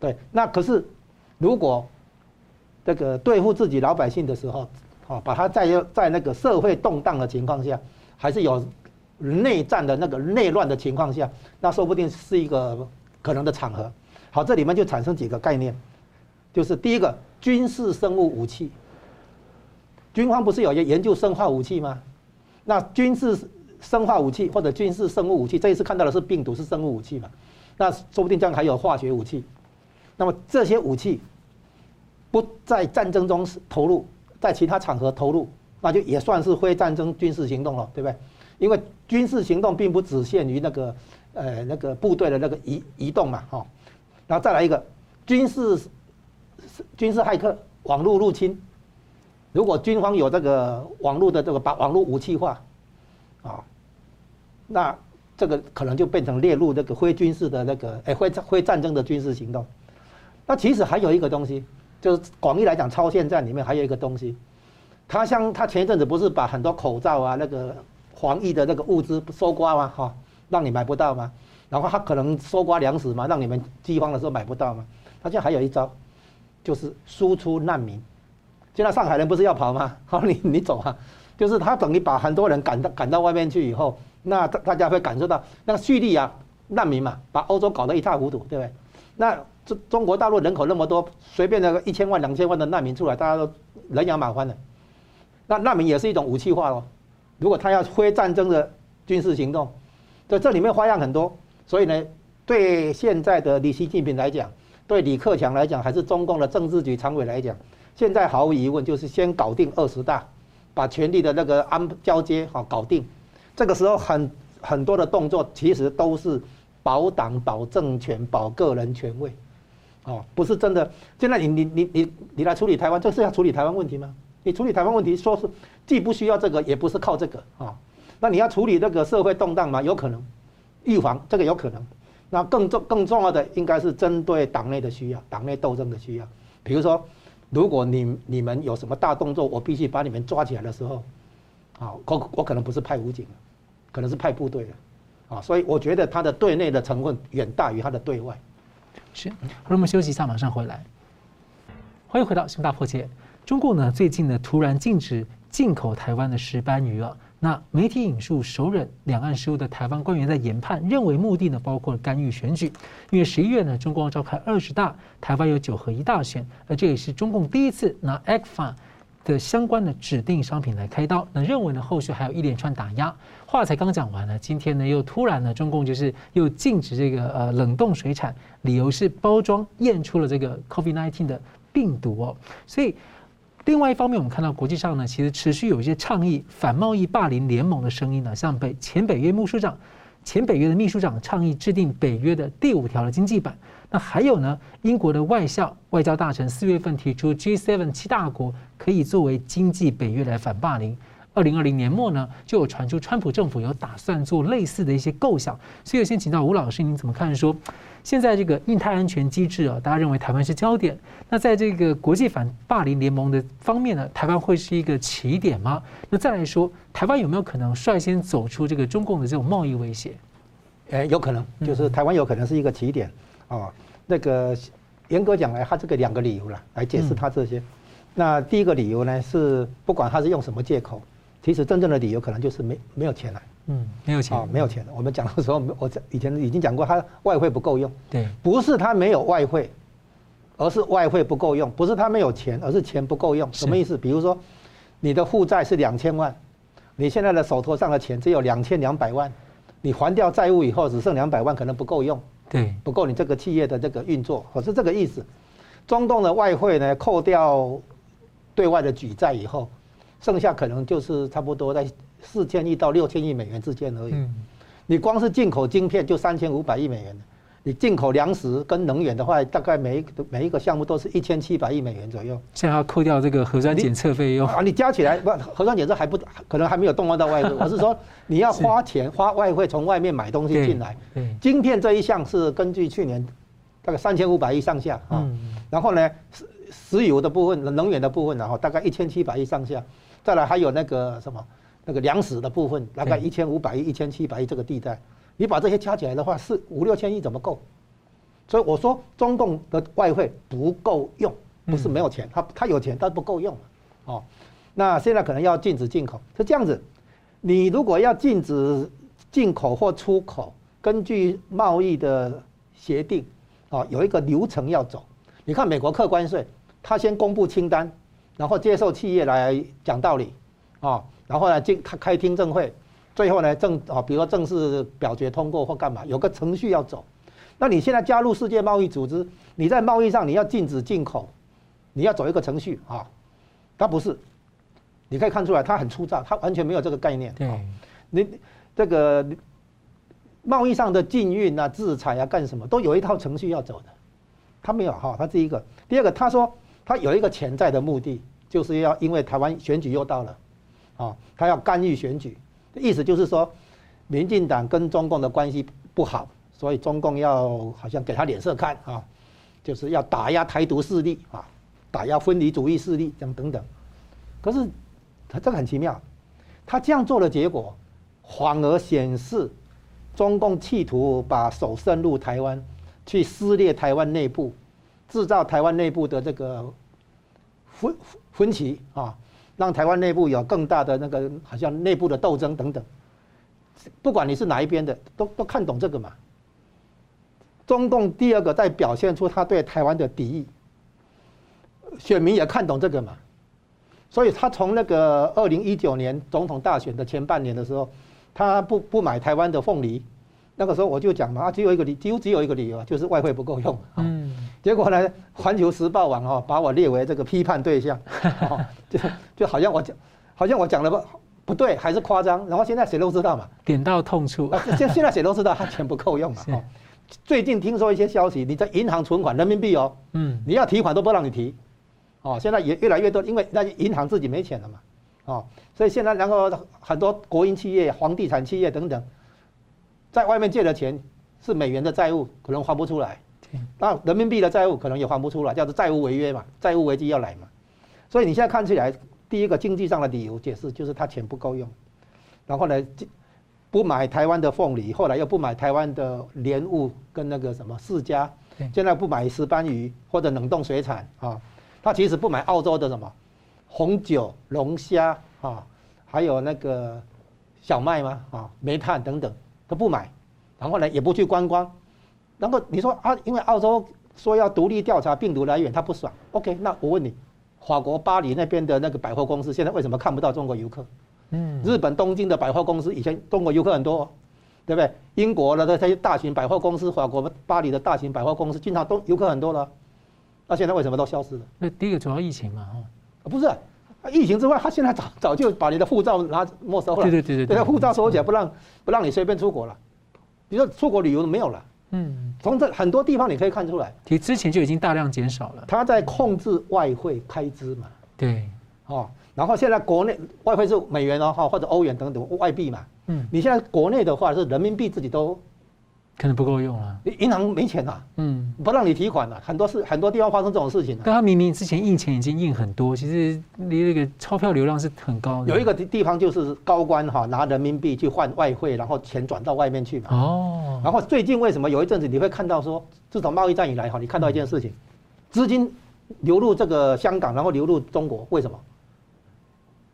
对，那可是如果这个对付自己老百姓的时候，哦，把他在在那个社会动荡的情况下，还是有。内战的那个内乱的情况下，那说不定是一个可能的场合。好，这里面就产生几个概念，就是第一个军事生物武器。军方不是有研究生化武器吗？那军事生化武器或者军事生物武器，这一次看到的是病毒，是生物武器嘛？那说不定将来还有化学武器。那么这些武器不在战争中投入，在其他场合投入，那就也算是非战争军事行动了，对不对？因为军事行动并不只限于那个，呃，那个部队的那个移移动嘛，哈，然后再来一个军事军事骇客网络入侵，如果军方有这个网络的这个把网络武器化，啊，那这个可能就变成列入这个非军事的那个，哎，非非战争的军事行动。那其实还有一个东西，就是广义来讲，超限战里面还有一个东西，他像他前一阵子不是把很多口罩啊那个。防疫的那个物资收刮吗？哈，让你买不到吗？然后他可能收刮粮食嘛，让你们饥荒的时候买不到吗？他现在还有一招，就是输出难民。现在上海人不是要跑吗？好，你你走啊，就是他等于把很多人赶到赶到外面去以后，那大大家会感受到那个叙利亚难民嘛，把欧洲搞得一塌糊涂，对不对？那中中国大陆人口那么多，随便那个一千万两千万的难民出来，大家都人仰马翻的。那难民也是一种武器化喽。如果他要非战争的军事行动，在这里面花样很多，所以呢，对现在的李习近平来讲，对李克强来讲，还是中共的政治局常委来讲，现在毫无疑问就是先搞定二十大，把权力的那个安交接好搞定，这个时候很很多的动作其实都是保党、保政权、保个人权位，哦，不是真的。现在你你你你你来处理台湾，这是要处理台湾问题吗？你处理台湾问题，说是既不需要这个，也不是靠这个啊。那你要处理这个社会动荡吗？有可能，预防这个有可能。那更重更重要的应该是针对党内的需要，党内斗争的需要。比如说，如果你你们有什么大动作，我必须把你们抓起来的时候，啊，我我可能不是派武警，可能是派部队的，啊，所以我觉得他的对内的成分远大于他的对外。是，好，我们休息一下，马上回来。欢迎回到《新大破解》。中共呢，最近呢突然禁止进口台湾的石斑鱼啊。那媒体引述首尔两岸事务的台湾官员在研判，认为目的呢包括干预选举。因为十一月呢，中共要召开二十大，台湾有九合一大选，而这也是中共第一次拿 ECFA 的相关的指定商品来开刀。那认为呢，后续还有一连串打压。话才刚讲完呢，今天呢又突然呢，中共就是又禁止这个呃冷冻水产，理由是包装验出了这个 COVID-19 的病毒哦，所以。另外一方面，我们看到国际上呢，其实持续有一些倡议反贸易霸凌联盟的声音呢，像北前北约秘书长、前北约的秘书长倡议制定北约的第五条的经济版。那还有呢，英国的外校外交大臣四月份提出 G7 七大国可以作为经济北约来反霸凌。二零二零年末呢，就有传出川普政府有打算做类似的一些构想。所以，先请到吴老师，您怎么看说？现在这个印太安全机制啊，大家认为台湾是焦点。那在这个国际反霸凌联盟的方面呢，台湾会是一个起点吗？那再来说，台湾有没有可能率先走出这个中共的这种贸易威胁？诶，有可能，就是台湾有可能是一个起点啊。那个严格讲来，它这个两个理由了来解释它这些。那第一个理由呢是，不管他是用什么借口，其实真正的理由可能就是没没有钱了。嗯，没有钱啊，没有钱。我们讲的时候，我以前已经讲过，他外汇不够用。对，不是他没有外汇，而是外汇不够用。不是他没有钱，而是钱不够用。什么意思？比如说，你的负债是两千万，你现在的手头上的钱只有两千两百万，你还掉债务以后只剩两百万，可能不够用。对，不够你这个企业的这个运作，我是这个意思。中东的外汇呢，扣掉对外的举债以后，剩下可能就是差不多在。四千亿到六千亿美元之间而已。你光是进口晶片就三千五百亿美元，你进口粮食跟能源的话，大概每一个每一个项目都是一千七百亿美元左右。现在要扣掉这个核酸检测费用啊，你加起来不核酸检测还不可能还没有动用到外汇。我是说你要花钱花外汇从外面买东西进来。晶片这一项是根据去年大概三千五百亿上下啊。然后呢，石石油的部分、能源的部分，然后大概一千七百亿上下。再来还有那个什么？那个粮食的部分大概一千五百亿、一千七百亿这个地带，你把这些加起来的话，是五六千亿怎么够？所以我说中共的外汇不够用，不是没有钱，他他有钱，但不够用。哦，那现在可能要禁止进口，是这样子。你如果要禁止进口或出口，根据贸易的协定，啊，有一个流程要走。你看美国课关税，他先公布清单，然后接受企业来讲道理，啊。然后呢，进开开听证会，最后呢正啊，比如说正式表决通过或干嘛，有个程序要走。那你现在加入世界贸易组织，你在贸易上你要禁止进口，你要走一个程序啊。他不是，你可以看出来他很粗糙，他完全没有这个概念。对，你这个贸易上的禁运啊、制裁啊、干什么，都有一套程序要走的。他没有哈，他第一个，第二个，他说他有一个潜在的目的，就是要因为台湾选举又到了。啊，他要干预选举，意思就是说，民进党跟中共的关系不好，所以中共要好像给他脸色看啊，就是要打压台独势力啊，打压分离主义势力这样等等。可是他这个很奇妙，他这样做的结果，反而显示中共企图把手伸入台湾，去撕裂台湾内部，制造台湾内部的这个分分歧啊。让台湾内部有更大的那个，好像内部的斗争等等。不管你是哪一边的，都都看懂这个嘛。中共第二个在表现出他对台湾的敌意，选民也看懂这个嘛。所以他从那个二零一九年总统大选的前半年的时候，他不不买台湾的凤梨。那个时候我就讲嘛，啊，只有一个理，几乎只有一个理由，就是外汇不够用。嗯。结果呢，《环球时报》网哦，把我列为这个批判对象，就就好像我讲，好像我讲的不不对，还是夸张。然后现在谁都知道嘛，点到痛处。现现在谁都知道他钱不够用嘛。最近听说一些消息，你在银行存款人民币哦，嗯，你要提款都不让你提，哦，现在也越来越多，因为那银行自己没钱了嘛，哦，所以现在然后很多国营企业、房地产企业等等，在外面借的钱是美元的债务，可能还不出来，那人民币的债务可能也还不出来，叫做债务违约嘛，债务危机要来嘛，所以你现在看起来，第一个经济上的理由解释就是他钱不够用，然后呢？不买台湾的凤梨，后来又不买台湾的莲雾跟那个什么释迦，现在不买石斑鱼或者冷冻水产啊，他其实不买澳洲的什么红酒、龙虾啊，还有那个小麦吗？啊，煤炭等等都不买，然后呢也不去观光，然后你说啊，因为澳洲说要独立调查病毒来源，他不爽。OK，那我问你，法国巴黎那边的那个百货公司现在为什么看不到中国游客？嗯，日本东京的百货公司以前中国游客很多，对不对？英国的这些大型百货公司，法国巴黎的大型百货公司，经常都游客很多了。那现在为什么都消失了？那第一个主要疫情嘛，哦，不是，疫情之外，他现在早早就把你的护照拿没收了。对对对对，对，护照收起来，不让不让你随便出国了。比如说出国旅游都没有了。嗯，从这很多地方你可以看出来，其实之前就已经大量减少了。他在控制外汇开支嘛。对，哦。然后现在国内外汇是美元哦，哈或者欧元等等外币嘛。嗯，你现在国内的话是人民币自己都可能不够用了，银行没钱了，嗯，不让你提款了，很多事很多地方发生这种事情。但他明明之前印钱已经印很多，其实你那个钞票流量是很高的。有一个地地方就是高官哈拿人民币去换外汇，然后钱转到外面去嘛。哦。然后最近为什么有一阵子你会看到说，自从贸易战以来哈，你看到一件事情，资金流入这个香港，然后流入中国，为什么？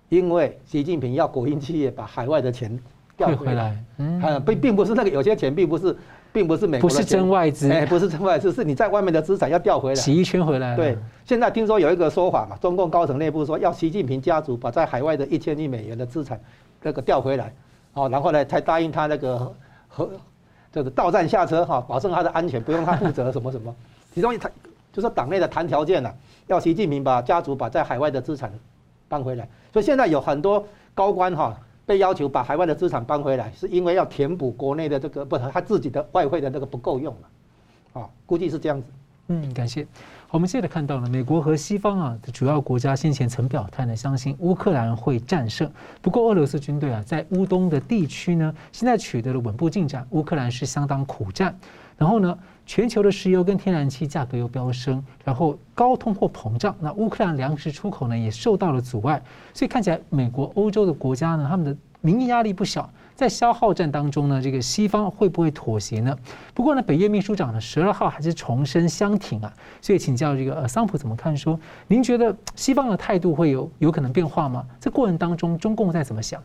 因为习近平要国营企业把海外的钱调回来，嗯，并并不是那个有些钱并不是，并不是美国，不是真外资，哎，不是真外资，是你在外面的资产要调回来，洗一圈回来。对，现在听说有一个说法嘛，中共高层内部说要习近平家族把在海外的一千亿美元的资产那个调回来，哦，然后呢才答应他那个和这个到站下车哈，保证他的安全，不用他负责什么 什么。其中一谈就是党内的谈条件呐，要习近平把家族把在海外的资产搬回来。所以现在有很多高官哈被要求把海外的资产搬回来，是因为要填补国内的这个不他自己的外汇的那个不够用了，啊，估计是这样子。嗯，感谢。好，我们现在看到了美国和西方啊的主要国家先前曾表态呢，相信乌克兰会战胜。不过俄罗斯军队啊在乌东的地区呢，现在取得了稳步进展，乌克兰是相当苦战。然后呢，全球的石油跟天然气价格又飙升，然后高通货膨胀，那乌克兰粮食出口呢也受到了阻碍，所以看起来美国、欧洲的国家呢，他们的民意压力不小，在消耗战当中呢，这个西方会不会妥协呢？不过呢，北约秘书长呢十二号还是重申相挺啊，所以请教这个呃桑普怎么看说？您觉得西方的态度会有有可能变化吗？这过程当中，中共在怎么想？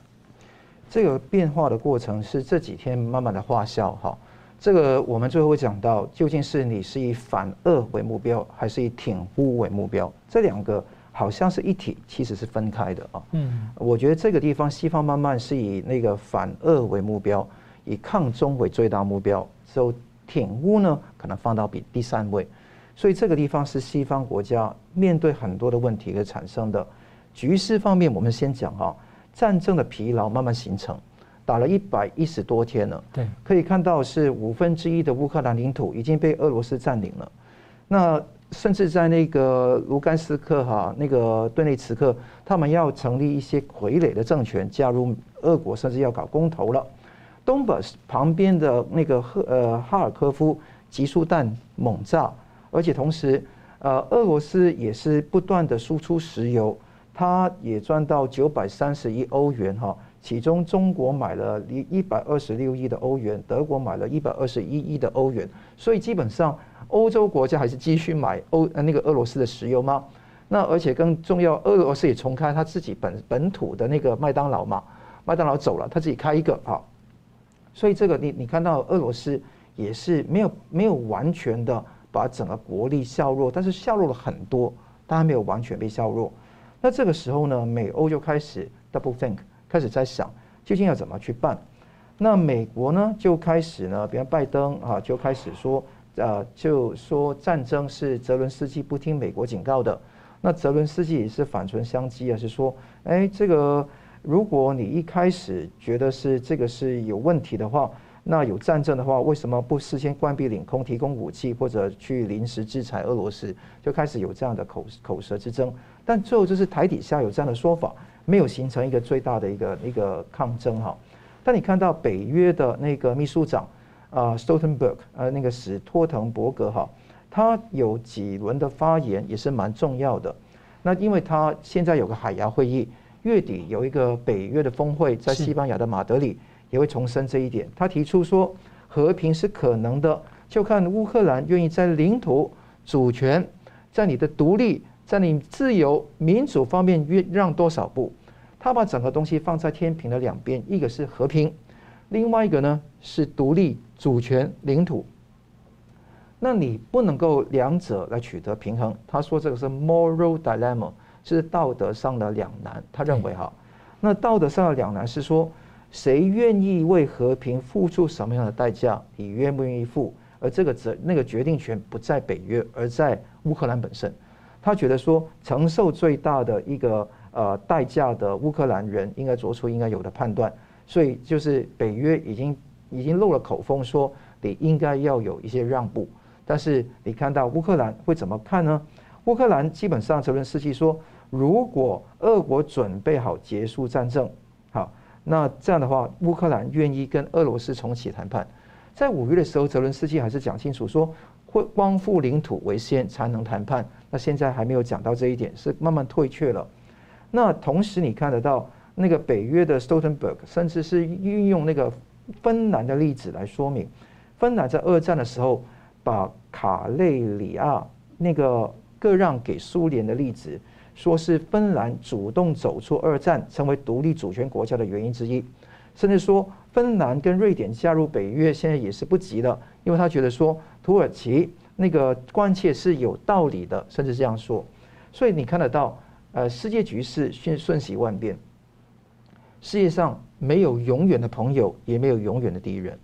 这个变化的过程是这几天慢慢的发酵哈。这个我们最后会讲到，究竟是你是以反俄为目标，还是以挺乌为目标？这两个好像是一体，其实是分开的啊。嗯，我觉得这个地方西方慢慢是以那个反俄为目标，以抗中为最大目标，之后挺乌呢可能放到比第三位。所以这个地方是西方国家面对很多的问题而产生的。局势方面，我们先讲哈，战争的疲劳慢慢形成。打了一百一十多天了，对，可以看到是五分之一的乌克兰领土已经被俄罗斯占领了。那甚至在那个卢甘斯克哈那个顿内茨克，他们要成立一些傀儡的政权，加入俄国，甚至要搞公投了。东北旁边的那个赫呃哈尔科夫集束弹猛炸，而且同时呃俄罗斯也是不断的输出石油，它也赚到九百三十亿欧元哈。其中，中国买了一一百二十六亿的欧元，德国买了一百二十一亿的欧元，所以基本上欧洲国家还是继续买欧呃那个俄罗斯的石油吗？那而且更重要，俄罗斯也重开他自己本本土的那个麦当劳嘛，麦当劳走了，他自己开一个啊，所以这个你你看到俄罗斯也是没有没有完全的把整个国力削弱，但是削弱了很多，但还没有完全被削弱。那这个时候呢，美欧就开始 double think。开始在想究竟要怎么去办，那美国呢就开始呢，比如拜登啊就开始说，呃，就说战争是泽伦斯基不听美国警告的，那泽伦斯基也是反唇相讥啊，是说，哎，这个如果你一开始觉得是这个是有问题的话，那有战争的话，为什么不事先关闭领空，提供武器，或者去临时制裁俄罗斯？就开始有这样的口口舌之争。但最后就是台底下有这样的说法，没有形成一个最大的一个一个抗争哈。但你看到北约的那个秘书长啊，Stoltenberg，呃，那个史托滕伯格哈，他有几轮的发言也是蛮重要的。那因为他现在有个海牙会议，月底有一个北约的峰会在西班牙的马德里。也会重申这一点。他提出说，和平是可能的，就看乌克兰愿意在领土主权、在你的独立、在你自由民主方面愿让多少步。他把整个东西放在天平的两边，一个是和平，另外一个呢是独立、主权、领土。那你不能够两者来取得平衡。他说这个是 moral dilemma，是道德上的两难。他认为哈，那道德上的两难是说。谁愿意为和平付出什么样的代价？你愿不愿意付？而这个责那个决定权不在北约，而在乌克兰本身。他觉得说，承受最大的一个呃代价的乌克兰人应该做出应该有的判断。所以就是北约已经已经漏了口风，说你应该要有一些让步。但是你看到乌克兰会怎么看呢？乌克兰基本上泽伦斯基说，如果俄国准备好结束战争，好。那这样的话，乌克兰愿意跟俄罗斯重启谈判。在五月的时候，泽伦斯基还是讲清楚说，会光复领土为先才能谈判。那现在还没有讲到这一点，是慢慢退却了。那同时你看得到，那个北约的 Stoltenberg 甚至是运用那个芬兰的例子来说明，芬兰在二战的时候把卡累里亚那个割让给苏联的例子。说是芬兰主动走出二战，成为独立主权国家的原因之一，甚至说芬兰跟瑞典加入北约现在也是不急的，因为他觉得说土耳其那个关切是有道理的，甚至这样说。所以你看得到，呃，世界局势瞬瞬息万变，世界上没有永远的朋友，也没有永远的敌人。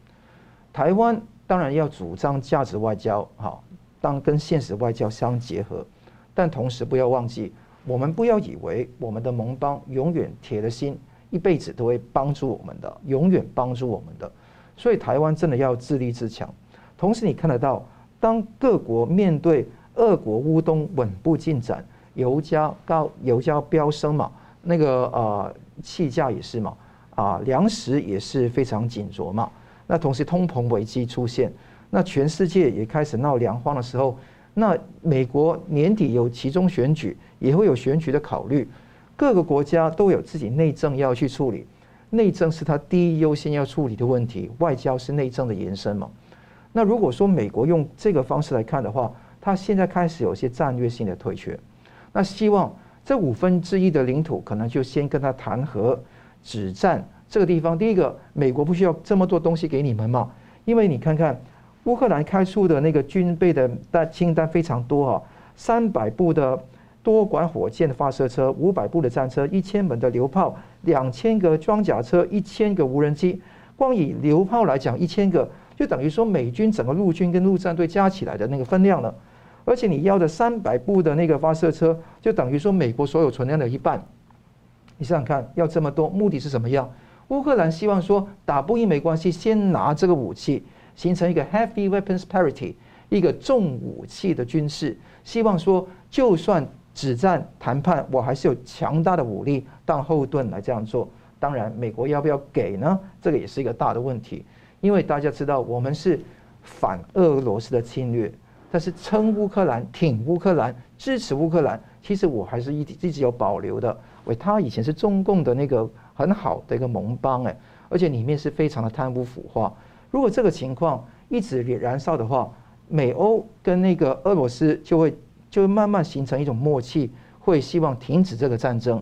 台湾当然要主张价值外交，好，当跟现实外交相结合，但同时不要忘记。我们不要以为我们的盟邦永远铁了心，一辈子都会帮助我们的，永远帮助我们的。所以台湾真的要自立自强。同时，你看得到，当各国面对俄国乌东稳步进展，油价高，油价飙升嘛，那个呃气价也是嘛，啊粮食也是非常紧絀嘛。那同时通膨危机出现，那全世界也开始闹粮荒的时候。那美国年底有其中选举，也会有选举的考虑，各个国家都有自己内政要去处理，内政是他第一优先要处理的问题，外交是内政的延伸嘛。那如果说美国用这个方式来看的话，他现在开始有些战略性的退却，那希望这五分之一的领土可能就先跟他谈和止战这个地方。第一个，美国不需要这么多东西给你们嘛，因为你看看。乌克兰开出的那个军备的单清单非常多啊，三百部的多管火箭发射车，五百部的战车，一千门的榴炮，两千个装甲车，一千个无人机。光以榴炮来讲，一千个就等于说美军整个陆军跟陆战队加起来的那个分量了。而且你要的三百部的那个发射车，就等于说美国所有存量的一半。你想想看，要这么多，目的是什么样？乌克兰希望说打不赢没关系，先拿这个武器。形成一个 heavy weapons parity，一个重武器的军事，希望说就算止战谈判，我还是有强大的武力当后盾来这样做。当然，美国要不要给呢？这个也是一个大的问题。因为大家知道，我们是反俄罗斯的侵略，但是撑乌克兰、挺乌克兰、支持乌克兰，其实我还是一一直有保留的。喂他以前是中共的那个很好的一个盟邦，哎，而且里面是非常的贪污腐化。如果这个情况一直燃烧的话，美欧跟那个俄罗斯就会就会慢慢形成一种默契，会希望停止这个战争，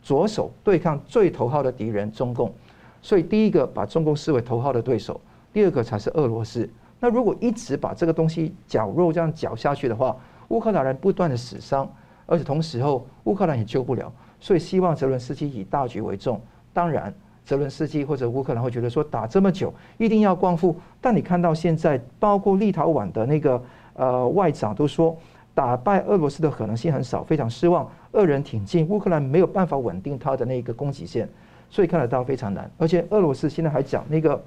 着手对抗最头号的敌人中共。所以第一个把中共视为头号的对手，第二个才是俄罗斯。那如果一直把这个东西绞肉这样绞下去的话，乌克兰人不断的死伤，而且同时候乌克兰也救不了。所以希望泽伦斯基以大局为重。当然。泽伦斯基或者乌克兰会觉得说打这么久一定要光复，但你看到现在，包括立陶宛的那个呃外长都说打败俄罗斯的可能性很少，非常失望。俄人挺进，乌克兰没有办法稳定他的那个供给线，所以看得到非常难。而且俄罗斯现在还讲那个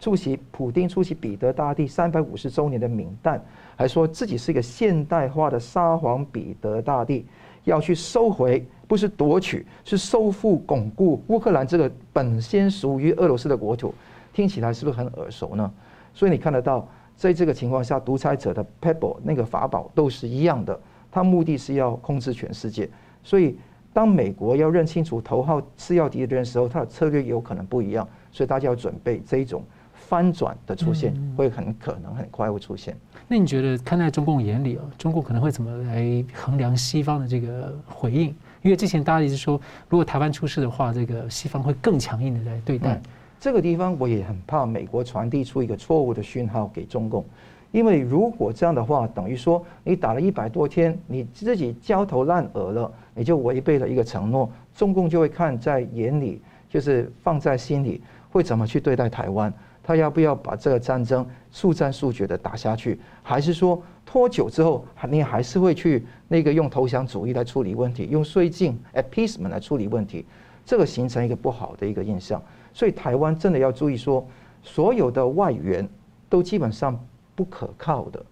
出席普丁出席彼得大帝三百五十周年的冥诞，还说自己是一个现代化的沙皇彼得大帝，要去收回，不是夺取，是收复巩固乌克兰这个本先属于俄罗斯的国土，听起来是不是很耳熟呢？所以你看得到，在这个情况下，独裁者的 Pebble 那个法宝都是一样的，他目的是要控制全世界，所以。当美国要认清楚头号次要敌人的时候，他的策略有可能不一样，所以大家要准备这一种翻转的出现，会很可能很快会出现。那你觉得看在中共眼里啊，中共可能会怎么来衡量西方的这个回应？因为之前大家一直说，如果台湾出事的话，这个西方会更强硬的来对待。这个地方我也很怕美国传递出一个错误的讯号给中共。因为如果这样的话，等于说你打了一百多天，你自己焦头烂额了，你就违背了一个承诺，中共就会看在眼里，就是放在心里，会怎么去对待台湾？他要不要把这个战争速战速决的打下去？还是说拖久之后，你还是会去那个用投降主义来处理问题，用绥靖 appeasement 来处理问题？这个形成一个不好的一个印象。所以台湾真的要注意说，所有的外援都基本上。不可靠的，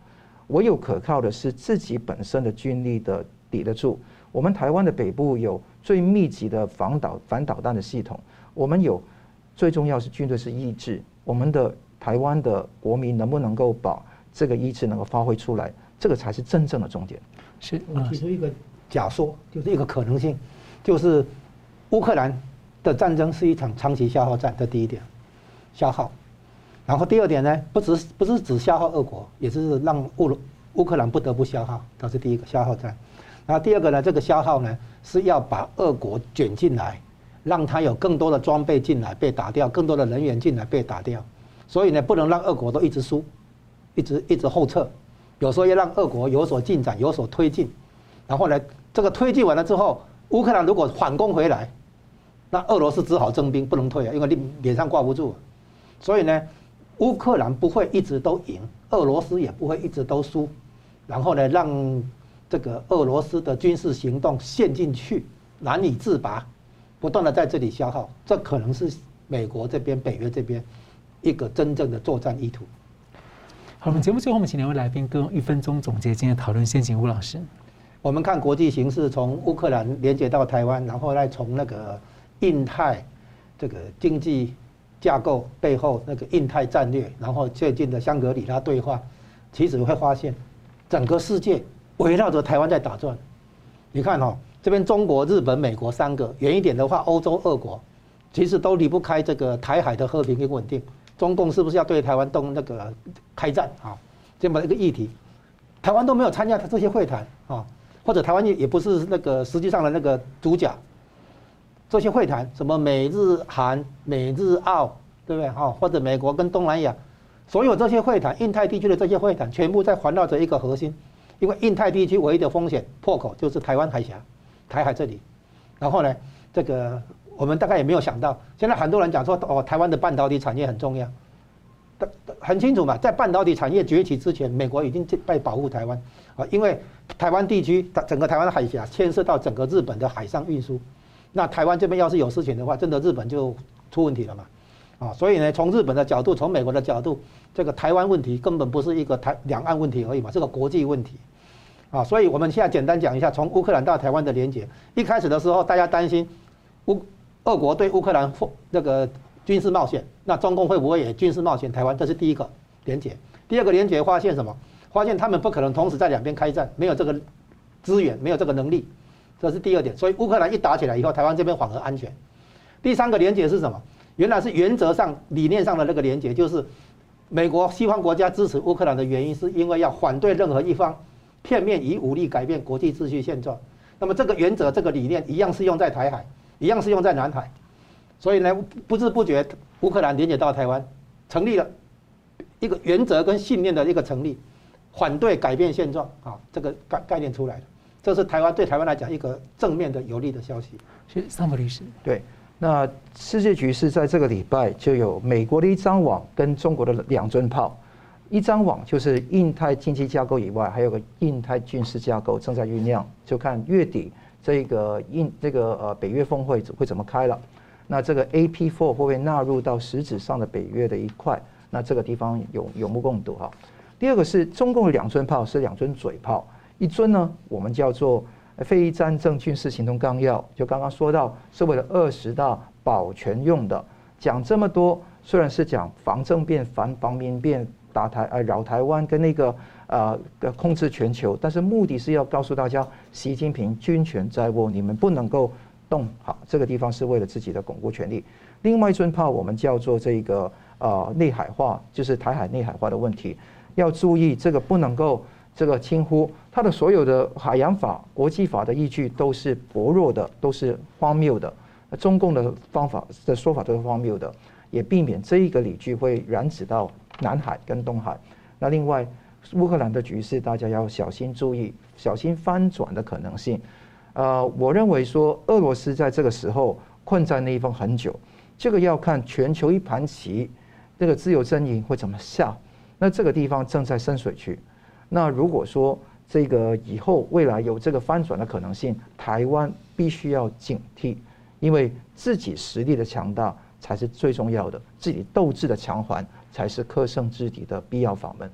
唯有可靠的是自己本身的军力的抵得住。我们台湾的北部有最密集的防导反导弹的系统，我们有最重要是军队是意志。我们的台湾的国民能不能够把这个意志能够发挥出来，这个才是真正的重点。是，我提出一个假说，就是一个可能性，就是乌克兰的战争是一场长期消耗战，这第一点，消耗。然后第二点呢，不只是不是只消耗俄国，也是让乌乌克兰不得不消耗，这是第一个消耗战。然后第二个呢，这个消耗呢是要把俄国卷进来，让他有更多的装备进来被打掉，更多的人员进来被打掉。所以呢，不能让俄国都一直输，一直一直后撤，有时候要让俄国有所进展，有所推进。然后呢，这个推进完了之后，乌克兰如果反攻回来，那俄罗斯只好征兵，不能退啊，因为你脸上挂不住。所以呢。乌克兰不会一直都赢，俄罗斯也不会一直都输，然后呢，让这个俄罗斯的军事行动陷进去，难以自拔，不断的在这里消耗，这可能是美国这边、北约这边一个真正的作战意图。好，我们节目最后，我们请两位来宾各用一分钟总结今天讨论。先请吴老师。我们看国际形势，从乌克兰连接到台湾，然后再从那个印太这个经济。架构背后那个印太战略，然后最近的香格里拉对话，其实会发现，整个世界围绕着台湾在打转。你看哦，这边中国、日本、美国三个，远一点的话，欧洲、俄国，其实都离不开这个台海的和平跟稳定。中共是不是要对台湾动那个开战啊？这么一个议题，台湾都没有参加这些会谈啊，或者台湾也也不是那个实际上的那个主角。这些会谈，什么美日韩、美日澳，对不对？哈，或者美国跟东南亚，所有这些会谈，印太地区的这些会谈，全部在环绕着一个核心，因为印太地区唯一的风险破口就是台湾海峡、台海这里。然后呢，这个我们大概也没有想到，现在很多人讲说，哦，台湾的半导体产业很重要，很清楚嘛，在半导体产业崛起之前，美国已经在保护台湾啊，因为台湾地区整个台湾海峡牵涉到整个日本的海上运输。那台湾这边要是有事情的话，真的日本就出问题了嘛？啊，所以呢，从日本的角度，从美国的角度，这个台湾问题根本不是一个台两岸问题而已嘛，是个国际问题。啊，所以我们现在简单讲一下，从乌克兰到台湾的连结。一开始的时候，大家担心乌俄国对乌克兰那个军事冒险，那中共会不会也军事冒险台湾？这是第一个连结。第二个连结发现什么？发现他们不可能同时在两边开战，没有这个资源，没有这个能力。这是第二点，所以乌克兰一打起来以后，台湾这边反而安全。第三个连结是什么？原来是原则上、理念上的那个连结，就是美国西方国家支持乌克兰的原因，是因为要反对任何一方片面以武力改变国际秩序现状。那么这个原则、这个理念一样适用在台海，一样适用在南海。所以呢，不知不觉乌克兰连接到台湾，成立了一个原则跟信念的一个成立，反对改变现状啊，这个概概念出来了。这是台湾对台湾来讲一个正面的有利的消息。是桑普律师。对，那世界局势在这个礼拜就有美国的一张网跟中国的两尊炮。一张网就是印太经济架构以外，还有个印太军事架构正在酝酿，就看月底这个印这个呃北约峰会会怎么开了。那这个 AP4 会不会纳入到实质上的北约的一块？那这个地方有有目共睹哈。第二个是中共的两尊炮是两尊嘴炮，一尊呢我们叫做非战争军事行动纲要，就刚刚说到是为了二十大保全用的，讲这么多，虽然是讲防政变、防防民变、打台呃扰台湾跟那个呃控制全球，但是目的是要告诉大家，习近平军权在握，你们不能够动。好，这个地方是为了自己的巩固权力。另外一尊炮我们叫做这个呃内海化，就是台海内海化的问题，要注意这个不能够这个轻忽，它的所有的海洋法、国际法的依据都是薄弱的，都是荒谬的。中共的方法的说法都是荒谬的，也避免这一个理据会染指到南海跟东海。那另外，乌克兰的局势大家要小心注意，小心翻转的可能性。呃，我认为说俄罗斯在这个时候困在那一方很久，这个要看全球一盘棋，这个自由阵营会怎么下。那这个地方正在深水区。那如果说这个以后未来有这个翻转的可能性，台湾必须要警惕。因为自己实力的强大才是最重要的，自己斗志的强环才是克胜制敌的必要法门。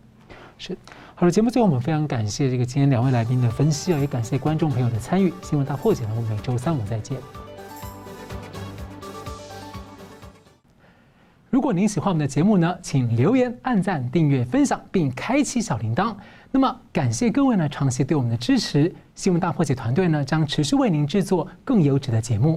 是，好了，节目最后我们非常感谢这个今天两位来宾的分析啊，也感谢观众朋友的参与。新闻大破解呢，我们每周三五再见。如果您喜欢我们的节目呢，请留言、按赞、订阅、分享，并开启小铃铛。那么，感谢各位呢长期对我们的支持。新闻大破解团队呢将持续为您制作更优质的节目。